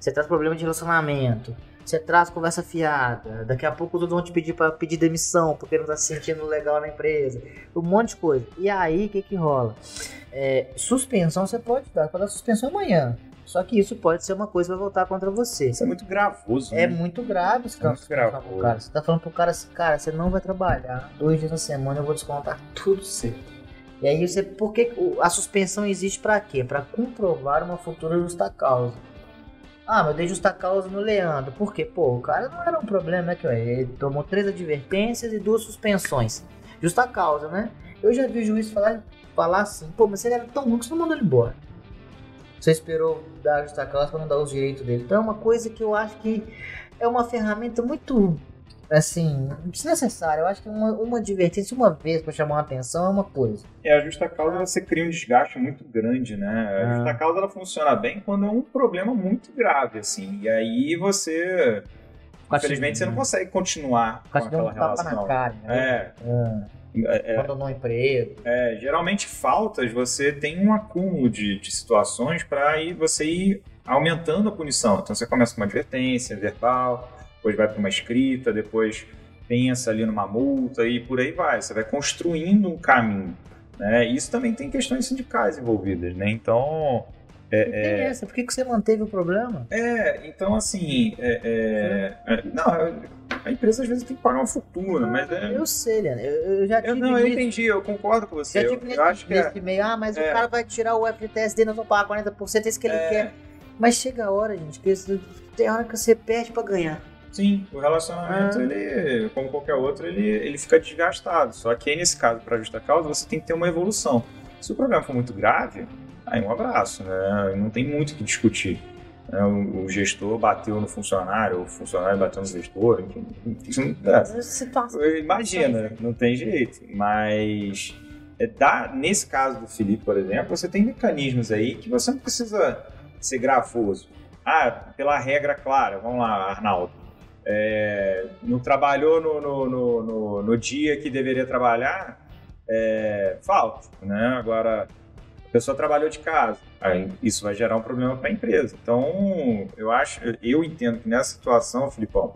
Você traz problema de relacionamento. Você traz conversa fiada. Daqui a pouco todos vão te pedir para pedir demissão porque não tá se sentindo legal na empresa. Um monte de coisa. E aí, o que que rola? É, suspensão você pode dar. Pode dar suspensão amanhã. Só que isso pode ser uma coisa que vai voltar contra você. Isso é muito gravoso. É né? muito grave caso. É gravoso. Cara. Você tá falando pro cara assim, cara, você não vai trabalhar dois dias na semana, eu vou descontar tudo certo. E aí você, porque a suspensão existe para quê? Para comprovar uma futura justa causa. Ah, mas eu dei justa causa no Leandro. Por quê? Pô, o cara não era um problema, né? Que ele tomou três advertências e duas suspensões. Justa causa, né? Eu já vi o juiz falar, falar assim, pô, mas ele era tão ruim que você não mandou ele embora. Você esperou dar justa causa para não dar os direitos dele. Então é uma coisa que eu acho que é uma ferramenta muito assim, desnecessária. Eu acho que uma, uma advertência uma vez para chamar a atenção é uma coisa. É, a justa causa você cria um desgaste muito grande, né? A Ah. justa causa ela funciona bem quando é um problema muito grave, assim. E aí você, infelizmente, você não consegue continuar com aquela relação. cara, né? É, Ah, é, abandonou o emprego. é, geralmente faltas você tem um acúmulo de, de situações para aí você ir aumentando a punição. Então você começa com uma advertência verbal, depois vai para uma escrita, depois pensa ali numa multa e por aí vai. Você vai construindo um caminho. Né? Isso também tem questões sindicais envolvidas, né? Então, É, é essa, por que, que você manteve o problema? é, então assim, é, é, é, não, a empresa às vezes tem que pagar uma fortuna, mas é, Eu sei, Leandro. Eu, eu já tive eu, não, eu entendi, eu concordo com você. Já Eu, tive nesse, eu acho que é, meio, ah, mas é. o cara vai tirar o FTSD, nós vamos pagar 40%, é isso que ele É. quer. Mas chega a hora, gente, que tem hora que você perde pra ganhar. Sim, o relacionamento, Ah. ele, como qualquer outro, ele, ele fica desgastado. Só que aí, nesse caso, para justa causa, você tem que ter uma evolução. Se o problema for muito grave, aí um abraço, né? Não tem muito o que discutir. Né? O, o gestor bateu no funcionário, o funcionário bateu no gestor, enfim. Isso não- é, Situação. Imagina, não tem jeito. Mas é, dá, nesse caso do Felipe, por exemplo, você tem mecanismos aí que você não precisa ser gravoso. Ah, pela regra clara, vamos lá, Arnaldo. É, não trabalhou no, no, no, no- dia que deveria trabalhar, é, falta. Né? Agora, pessoa trabalhou de casa. Aí isso vai gerar um problema para a empresa. Então, eu acho, eu entendo que nessa situação, Filipão,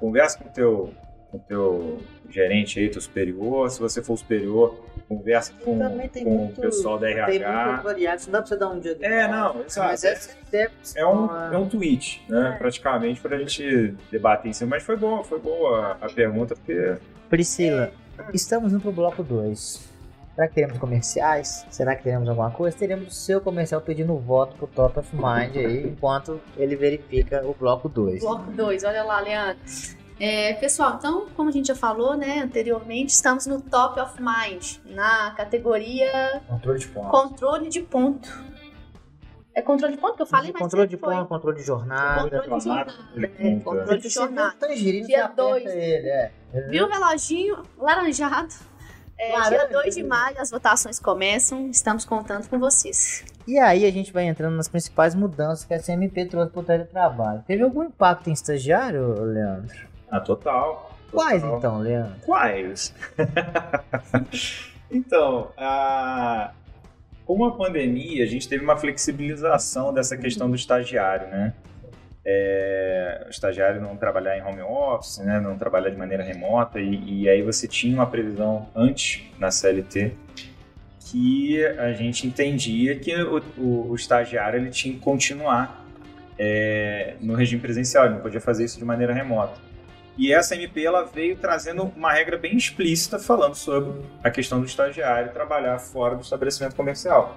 conversa com o teu, com o teu gerente aí, teu superior. Se você for superior, conversa com, Também tem com muito- o pessoal da Tem muito RH. variado, isso não dá pra você dar um dia É, não, exato. Mas é, é, É um, é um tweet, né? É. Praticamente, pra gente debater em cima. Mas foi boa, foi boa a, a pergunta, porque Priscila, estamos indo pro bloco 2. Será que teremos comerciais? Será que teremos alguma coisa? Teremos o seu comercial pedindo voto pro Top of Mind aí, enquanto ele verifica o bloco 2. Bloco 2, olha lá, Leandro. É, pessoal, então, como a gente já falou, né, anteriormente, estamos no Top of Mind, na categoria Controle de ponto. controle de ponto. É controle de ponto que eu falei, mas controle de ponto, controle de jornada. Controle de jornada. É, controle de jornada. Dia você aperta dois. ele, é. Viu o reloginho laranjado? É, dia 2 de maio, as votações começam, estamos contando com vocês. E aí a gente vai entrando nas principais mudanças que a CMP trouxe pro teletrabalho. Teve algum impacto em estagiário, Leandro? Ah, total. Quais total. então, Leandro? Quais? então, a... com a pandemia, a gente teve uma flexibilização dessa questão do estagiário, né? É, o estagiário não trabalhar em home office, né? não trabalhar de maneira remota, e, e aí você tinha uma previsão antes na CLT que a gente entendia que o, o- o estagiário ele tinha que continuar é, no regime presencial, ele não podia fazer isso de maneira remota. E essa MP ela veio trazendo uma regra bem explícita falando sobre a questão do estagiário trabalhar fora do estabelecimento comercial.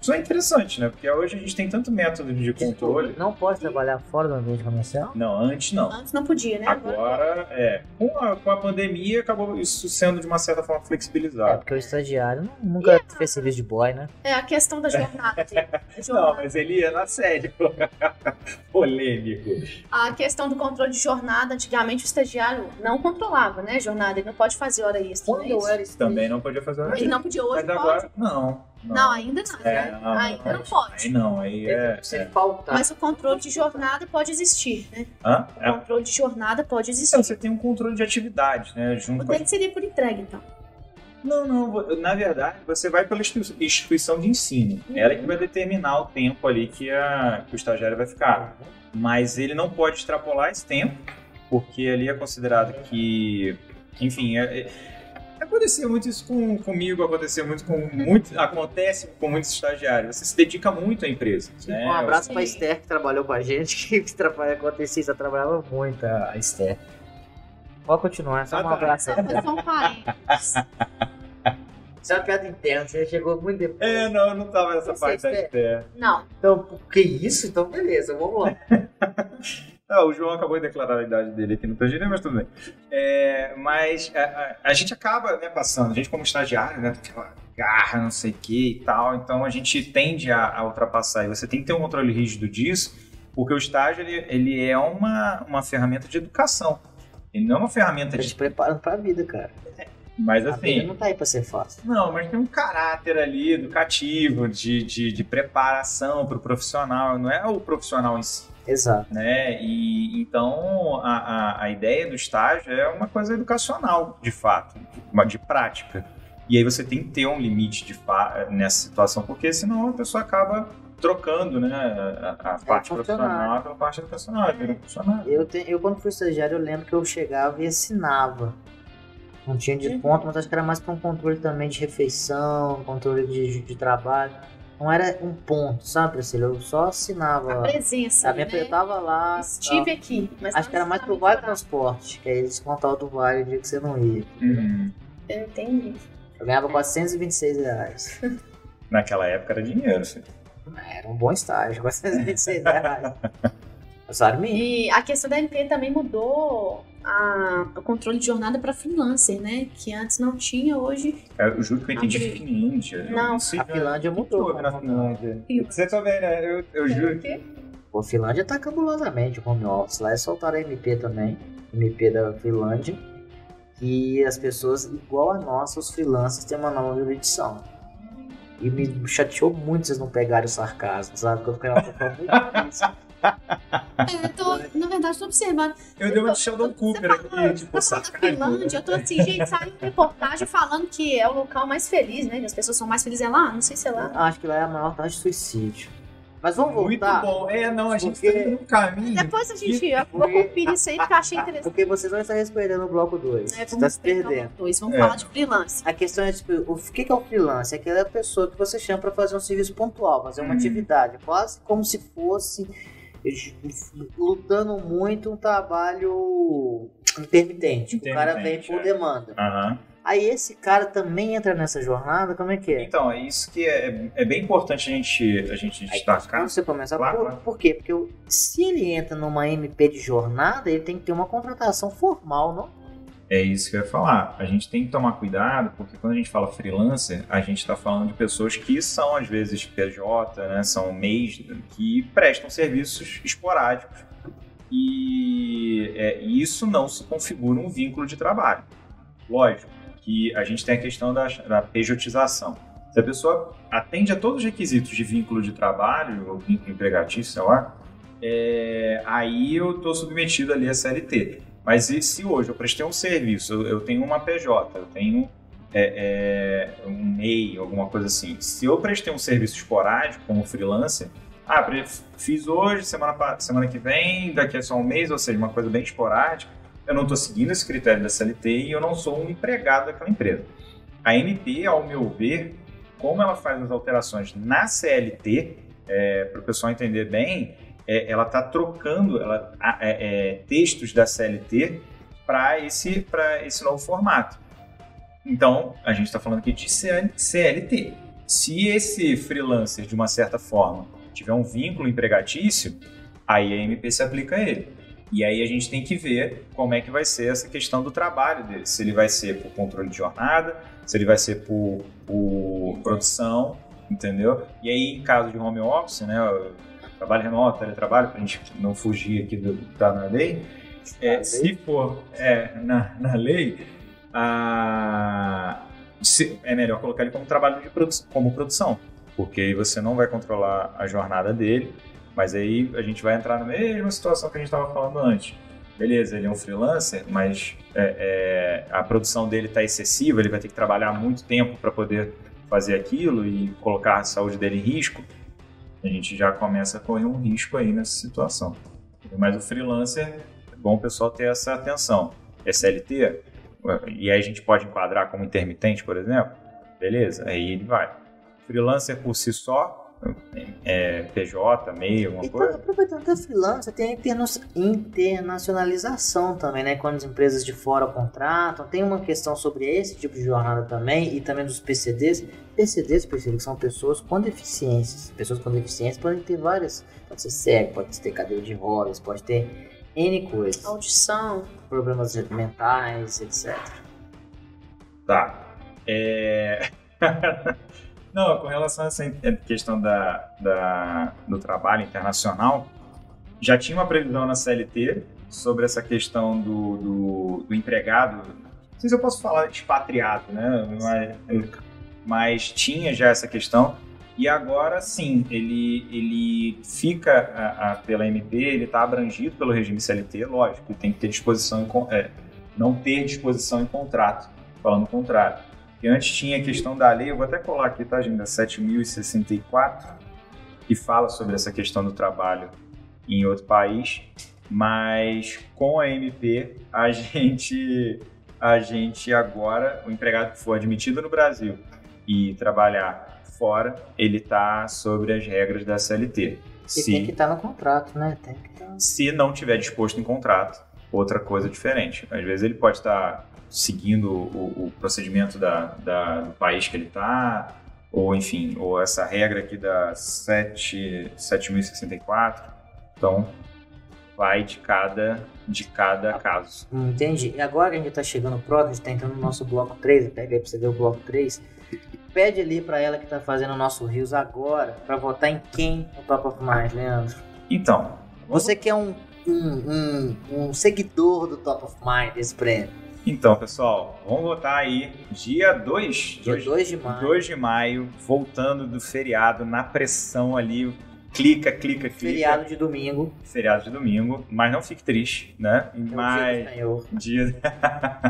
Isso é interessante, né? Porque hoje a gente tem tanto método de controle. Não pode trabalhar fora do ambiente comercial? Não, antes não. Antes não podia, né? Agora, é. Com a, com a pandemia, acabou isso sendo de uma certa forma É, flexibilizado. porque o estagiário nu- nunca fez serviço de boy, né? É a questão da jornada. dele. A Não, jornada- mas ele ia na série. Polêmico. A questão do controle de jornada, antigamente o estagiário não controlava, né? Jornada, ele não pode fazer hora extra. Quando né? eu era Também não podia fazer Ele não podia hoje, Mas pode. agora, não. Não, ainda não. É, né? não, ainda não Aí pode. não, aí é. Se é. faltar. Mas o controle de jornada pode existir, né? Hã? O É. controle de jornada pode existir. Então, você tem um controle de atividade, né? O Junto com a dele seria por entrega, então. Não, não. Na verdade, você vai pela institu- instituição de ensino. Ela é que vai determinar o tempo ali que, a, que o estagiário vai ficar. Mas ele não pode extrapolar esse tempo, porque ali é considerado que. Enfim, é, é- acontecia muito isso com, comigo, acontecia muito com muito, acontece com muitos estagiários. Você se dedica muito à empresa. né? Um abraço pra Sim. Esther que trabalhou com a gente, que trabalha acontecia, isso, ela trabalhava muito a Esther. Pode continuar, só Ah, um tá. abraço um parênteses. Isso é uma piada interna, você chegou muito depois. É, não, não tava nessa Você, parte da Esther? Esther. Não, Então, que isso? Então, beleza, vamos lá. Ah, o João acabou de declarar a idade dele aqui no Tangerina, mas tudo bem. É, mas a, a- a gente acaba né, passando, a gente como estagiário, né, tem aquela garra, não sei o que e tal, então a gente tende a, a ultrapassar. E você tem que ter um controle rígido disso, Porque o estágio ele, ele é uma, uma ferramenta de educação. Ele não é uma ferramenta Tá de. te preparando pra vida, cara. Mas A vida assim. não tá aí pra ser fácil. Não, mas tem um caráter ali educativo, de, de, de preparação para o profissional. Não é o profissional em si. Exato. né? E então a, a, a ideia do estágio é uma coisa educacional, de fato, uma de prática. E aí você tem que ter um limite de nessa situação, porque senão a pessoa acaba trocando, né, a, a parte funcionário. profissional pela parte educacional, funcionário. Eu, te- eu, quando fui estagiário, eu lembro que eu chegava e assinava. Não tinha desconto, mas acho que era mais para um controle também de refeição, controle de, de trabalho. Não era um ponto, sabe, Priscila? Eu só assinava. A presença. Né? eu tava lá. Estive aqui. Mas Acho que era mais pro Vale Transporte, que aí eles contavam do Vale o dia que você não ia. Uhum. Eu entendi. Eu ganhava 426 reais. Naquela época era dinheiro, filho. Era um bom estágio, 426 reais. E a questão da MP também mudou a- o controle de jornada para freelancer, né? Que antes não tinha, hoje. Eu juro que eu entendi Abre- Finlândia. Eu Não. sei A Finlândia mudou. Na Finlândia. Você também, né? Eu, eu juro que. Pô, Finlândia tá cabulosamente o home office. Lá eles soltaram a MP também. MP da Finlândia. Que as pessoas, igual a nossa, os freelancers, têm uma nova jurisdição. E me chateou muito vocês não pegarem o sarcasmo, sabe? Que eu fiquei lá falando muito difícil. É, eu tô, na verdade, tô observando. Eu dei uma de Sheldon Cooper aqui, tipo, Na sarcasmo. Finlândia, eu tô assim, gente, saiu reportagem falando que é o local mais feliz, né? Que as pessoas são mais felizes é lá, não sei se é lá. Acho que lá é a maior taxa de suicídio. Mas vamos Muito voltar. bom. É, não, a gente Porque- tá indo num caminho. Depois a gente, eu vou conferir isso aí porque eu achei interessante. Porque vocês vão estar respondendo no bloco 2. É, Você tá se o perdendo. dois, vamos É. falar de freelance. A questão é, tipo, o que que é o freelance? É aquela pessoa que você chama para fazer um serviço pontual, fazer uma Hum. atividade, quase como se fosse lutando muito um trabalho intermitente. O cara vem Intermitente, por é. demanda. Aham. Aí esse cara também entra nessa jornada, como é que é? Então, é isso que é, é bem importante a gente, a gente Aí, destacar. quando você começa Claro, por, claro. por quê? Porque o- se ele entra numa MP de jornada, ele tem que ter uma contratação formal, não? É isso que eu ia falar. A gente tem que tomar cuidado, porque quando a gente fala freelancer, a gente está falando de pessoas que são, às vezes, PJ, né? São MEIs, que prestam serviços esporádicos. E é, isso não se configura um vínculo de trabalho. Lógico que a gente tem a questão da, da pejotização. Se a pessoa atende a todos os requisitos de vínculo de trabalho, ou vínculo empregatício, sei lá, é, aí eu estou submetido ali a CLT. Mas e se hoje eu prestei um serviço, eu, tenho uma PJ, eu tenho é, é, um MEI, alguma coisa assim. Se eu prestei um serviço esporádico como freelancer, ah, fiz hoje, semana, semana que vem, daqui a só um mês, ou seja, uma coisa bem esporádica, eu não estou seguindo esse critério da CLT e eu não sou um empregado daquela empresa. A MP, ao meu ver, como ela faz as alterações na CLT, para o pessoal entender bem, é, ela está trocando ela, é, é, textos da CLT para esse, esse novo formato. Então, a gente está falando aqui de CL- CLT. Se esse freelancer, de uma certa forma, tiver um vínculo empregatício, aí a MP se aplica a ele. E aí a gente tem que ver como é que vai ser essa questão do trabalho dele. Se ele vai ser por controle de jornada, se ele vai ser por, por produção, entendeu? E aí, em caso de home office, né, trabalho remoto, teletrabalho, para a gente não fugir aqui do que tá na lei, é, se for é, na, na lei, a, se- é melhor colocar ele como trabalho de produ como produção, porque aí você não vai controlar a jornada dele, mas aí a gente vai entrar na mesma situação que a gente estava falando antes. Beleza, ele é um freelancer, mas é, é, a produção dele está excessiva, ele vai ter que trabalhar muito tempo para poder fazer aquilo e colocar a saúde dele em risco. A gente já começa a correr um risco aí nessa situação. Mas o freelancer, é bom o pessoal ter essa atenção. CLT, e aí a gente pode enquadrar como intermitente, por exemplo, beleza, aí ele vai. Freelancer por si só, é, PJ, MEI, alguma E coisa. aproveitando que é freelancer, tem a interna- internacionalização também, né? Quando as empresas de fora contratam, tem uma questão sobre esse tipo de jornada também, e também dos PCDs. PCDs, percebo que são pessoas com deficiências. Pessoas com deficiências podem ter várias, pode ser cego, pode ter cadeira de rodas, pode ter N coisas, Audição. problemas mentais, etc. Tá. É... Não, com relação a essa questão da, da- do trabalho internacional, já tinha uma previsão na CLT sobre essa questão do, do, do empregado, não sei se eu posso falar expatriado, né? Mas, mas tinha já essa questão. E agora sim, ele, ele fica a, a, pela MP, ele está abrangido pelo regime CLT, lógico, tem que ter disposição em, é, não ter disposição em contrato, falando o contrário. E antes tinha a questão da lei, eu vou até colar aqui, tá, gente, 7064, que fala sobre essa questão do trabalho em outro país, mas com a MP a gente a gente agora, o empregado que for admitido no Brasil e trabalhar fora, ele está sobre as regras da CLT. E se, tem que estar tá no contrato, né? Tem que tá... Se não tiver disposto em contrato, outra coisa diferente. Às vezes ele pode estar tá seguindo o, o procedimento da, da, do país que ele está, ou enfim, ou essa regra aqui da 7, 7064. Então, vai de cada, de cada caso. Hum, entendi. E agora a gente está chegando próximo, a gente está entrando no nosso bloco 3, pega aí para você ver o bloco 3. Pede ali para ela que está fazendo o nosso Rios agora para votar em quem no Top of Mind, Leandro? Então. Você que é um, um, um, um seguidor do Top of Mind desse prêmio. Então, pessoal, vamos votar aí dia 2 dia 2 de maio. 2 de maio, voltando do feriado, na pressão ali, clica, clica, clica. Feriado de domingo. Feriado de domingo, mas não fique triste, né? É mas dia.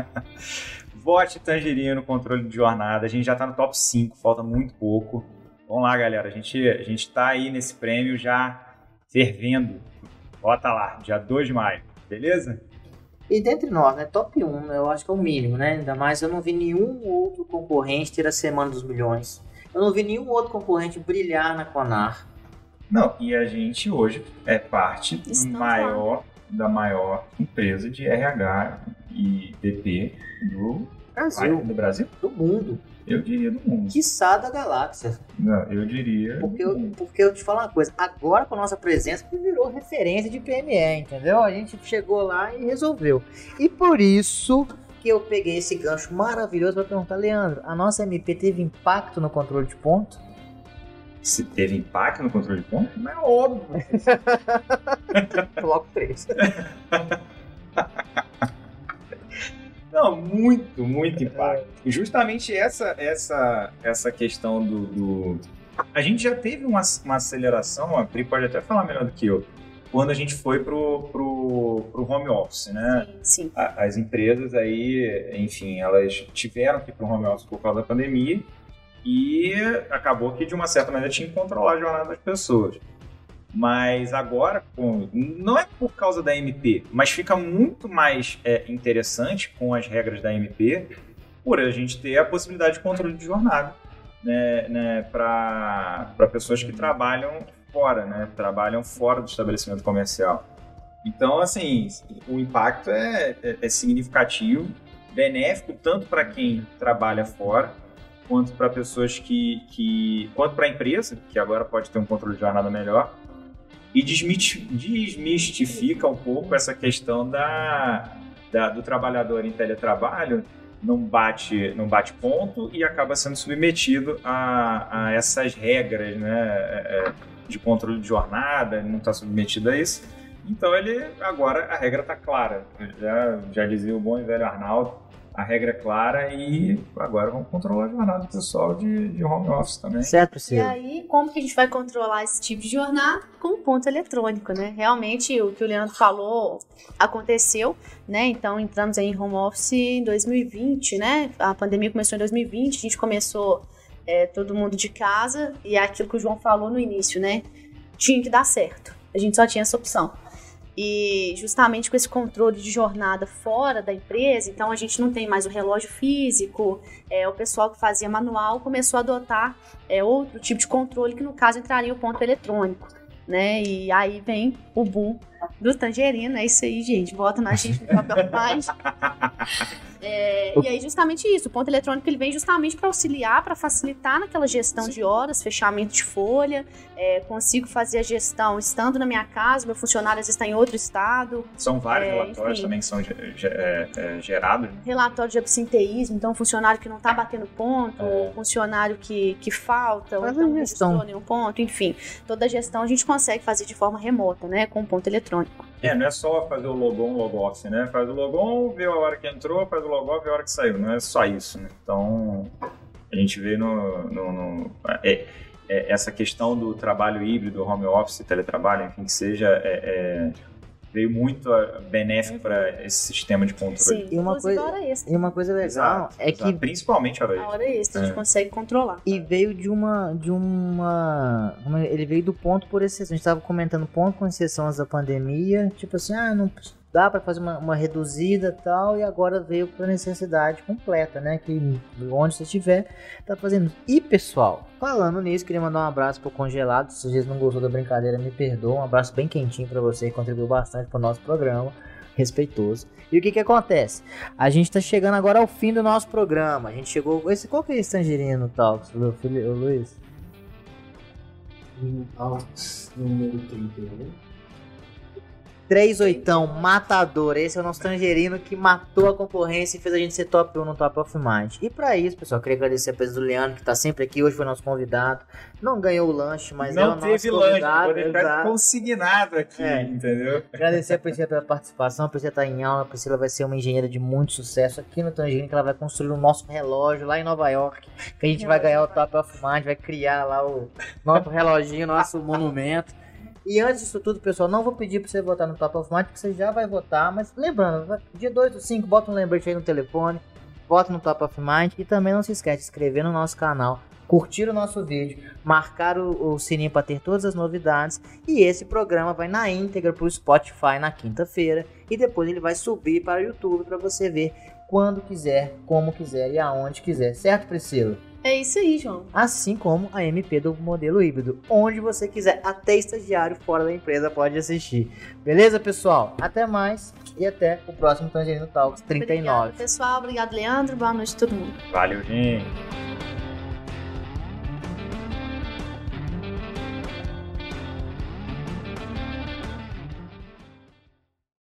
Vote Tangerina no controle de jornada. A gente já tá no top 5, falta muito pouco. Vamos lá, galera. A gente, a gente tá aí nesse prêmio já fervendo. Bota lá, dia 2 de maio, beleza? E dentre nós, né, top 1, eu acho que é o mínimo, né? Ainda mais eu não vi nenhum outro concorrente ter a Semana dos Milhões. Eu não vi nenhum outro concorrente brilhar na Conar. Não, e a gente hoje é parte do maior, da maior empresa de RH e DP do Brasil. do Brasil? Do mundo. Eu diria do mundo. Quiçá da galáxia. Não, eu diria. Porque eu, porque eu te falo uma coisa, agora com a nossa presença virou referência de PME, entendeu? A gente chegou lá e resolveu. E por isso que eu peguei esse gancho maravilhoso para perguntar, Leandro, a nossa MP teve impacto no controle de ponto? se teve impacto no controle de ponto, mas é óbvio. Bloco 3. Não, muito, muito impacto. E justamente essa, essa, essa questão do, do... A gente já teve uma, uma aceleração, a Pri pode até falar melhor do que eu, quando a gente foi pro, pro, pro home office, né? Sim, sim. as empresas aí, enfim, elas tiveram que ir pro home office por causa da pandemia e acabou que, de uma certa maneira, tinha que controlar a jornada das pessoas. Mas agora, com, não é por causa da MP, mas fica muito mais é, interessante com as regras da MP por a gente ter a possibilidade de controle de jornada né, né, para pessoas que trabalham fora, né, trabalham fora do estabelecimento comercial. Então, assim, o impacto é, é, é significativo, benéfico tanto para quem trabalha fora, quanto para pessoas que, que quanto para a empresa, que agora pode ter um controle de jornada melhor, e desmistifica um pouco essa questão da, da, do trabalhador em teletrabalho não bate, não bate ponto e acaba sendo submetido a, a essas regras né, é, é, de controle de jornada, não está submetido a isso. Então ele agora a regra está clara. Já, já dizia o bom e velho Arnaldo, a regra é clara e agora vamos controlar a jornada do pessoal de, de home office também. Certo, sim. E aí, como que a gente vai controlar esse tipo de jornada? Com um ponto eletrônico, né? Realmente, o que o Leandro falou aconteceu, né? Então, entramos em home office em 2020, né? A pandemia começou em 2020, a gente começou é, todo mundo de casa e é aquilo que o João falou no início, né? Tinha que dar certo. A gente só tinha essa opção. E justamente com esse controle de jornada fora da empresa, então a gente não tem mais o relógio físico, é, o pessoal que fazia manual começou a adotar é, outro tipo de controle, que no caso entraria o ponto eletrônico. Né? E aí vem o boom do Tangerino. É isso aí, gente. Vota na gente no papel mágico. É, e aí, justamente isso. O ponto eletrônico ele vem justamente para auxiliar, para facilitar naquela gestão Sim. de horas, fechamento de folha. É, consigo fazer a gestão estando na minha casa, meu funcionário às vezes está em outro estado. São vários é, relatórios enfim. também que são é, é, gerados. Né? Relatório de absenteísmo, então funcionário que não está batendo ponto, é. funcionário que, que falta, Faz ou então gestão. nenhum ponto, enfim. Toda a gestão a gente consegue fazer de forma remota, né, com ponto eletrônico. É, não é só fazer o logon, logoff, né? Faz o logon, vê a hora que entrou, faz o logoff, vê a hora que saiu. Não é só isso, né? Então, a gente vê no... no, no é, é, essa questão do trabalho híbrido, home office, teletrabalho, enfim, que seja... É, é veio muito benéfico para esse sistema de controle. Sim, e uma coisa, e uma coisa legal exato, é exato. que principalmente a hora extra. A hora extra a gente é. consegue controlar. E veio de uma de uma, ele veio do ponto por exceção. A gente estava comentando ponto com exceção da pandemia, tipo assim, ah, não dá para fazer uma, uma reduzida tal, e agora veio para necessidade completa, né? Que onde você estiver, tá fazendo. E pessoal, falando nisso, queria mandar um abraço pro Congelado. Se vocês não gostou da brincadeira, me perdoa. Um abraço bem quentinho para você, que contribuiu bastante para o nosso programa. Respeitoso. E o que que acontece? A gente tá chegando agora ao fim do nosso programa. A gente chegou. Esse, qual que é esse tangerino, Talks, o Luiz? Número 31. 3 oitão, matador. Esse é o nosso tangerino que matou a concorrência e fez a gente ser top 1 no Top of Mind. E para isso, pessoal, queria agradecer a presença do Leandro, que tá sempre aqui, hoje foi nosso convidado. Não ganhou o lanche, mas não é o nosso teve convidado. Lanche, tá consignado aqui, é. entendeu? Agradecer a Priscila pela participação, a Priscila tá em aula, a Priscila vai ser uma engenheira de muito sucesso aqui no Tangerino, que ela vai construir o nosso relógio lá em Nova York, que a gente vai ganhar o Top of Mind, vai criar lá o nosso reloginho, nosso monumento. E antes disso tudo, pessoal, não vou pedir para você votar no Top of Mind, porque você já vai votar. Mas lembrando, dia 2 do 5, bota um lembrete aí no telefone, vota no Top of Mind. E também não se esquece de inscrever no nosso canal, curtir o nosso vídeo, marcar o, o sininho para ter todas as novidades. E esse programa vai na íntegra para o Spotify na quinta-feira. E depois ele vai subir para o YouTube para você ver quando quiser, como quiser e aonde quiser. Certo, Priscila? É isso aí, João. Assim como a MP do modelo híbrido, onde você quiser, até estagiário fora da empresa pode assistir. Beleza, pessoal? Até mais e até o próximo Tangerino Talks 39. Obrigado, pessoal. Obrigado, Leandro. Boa noite a todo mundo. Valeu, gente.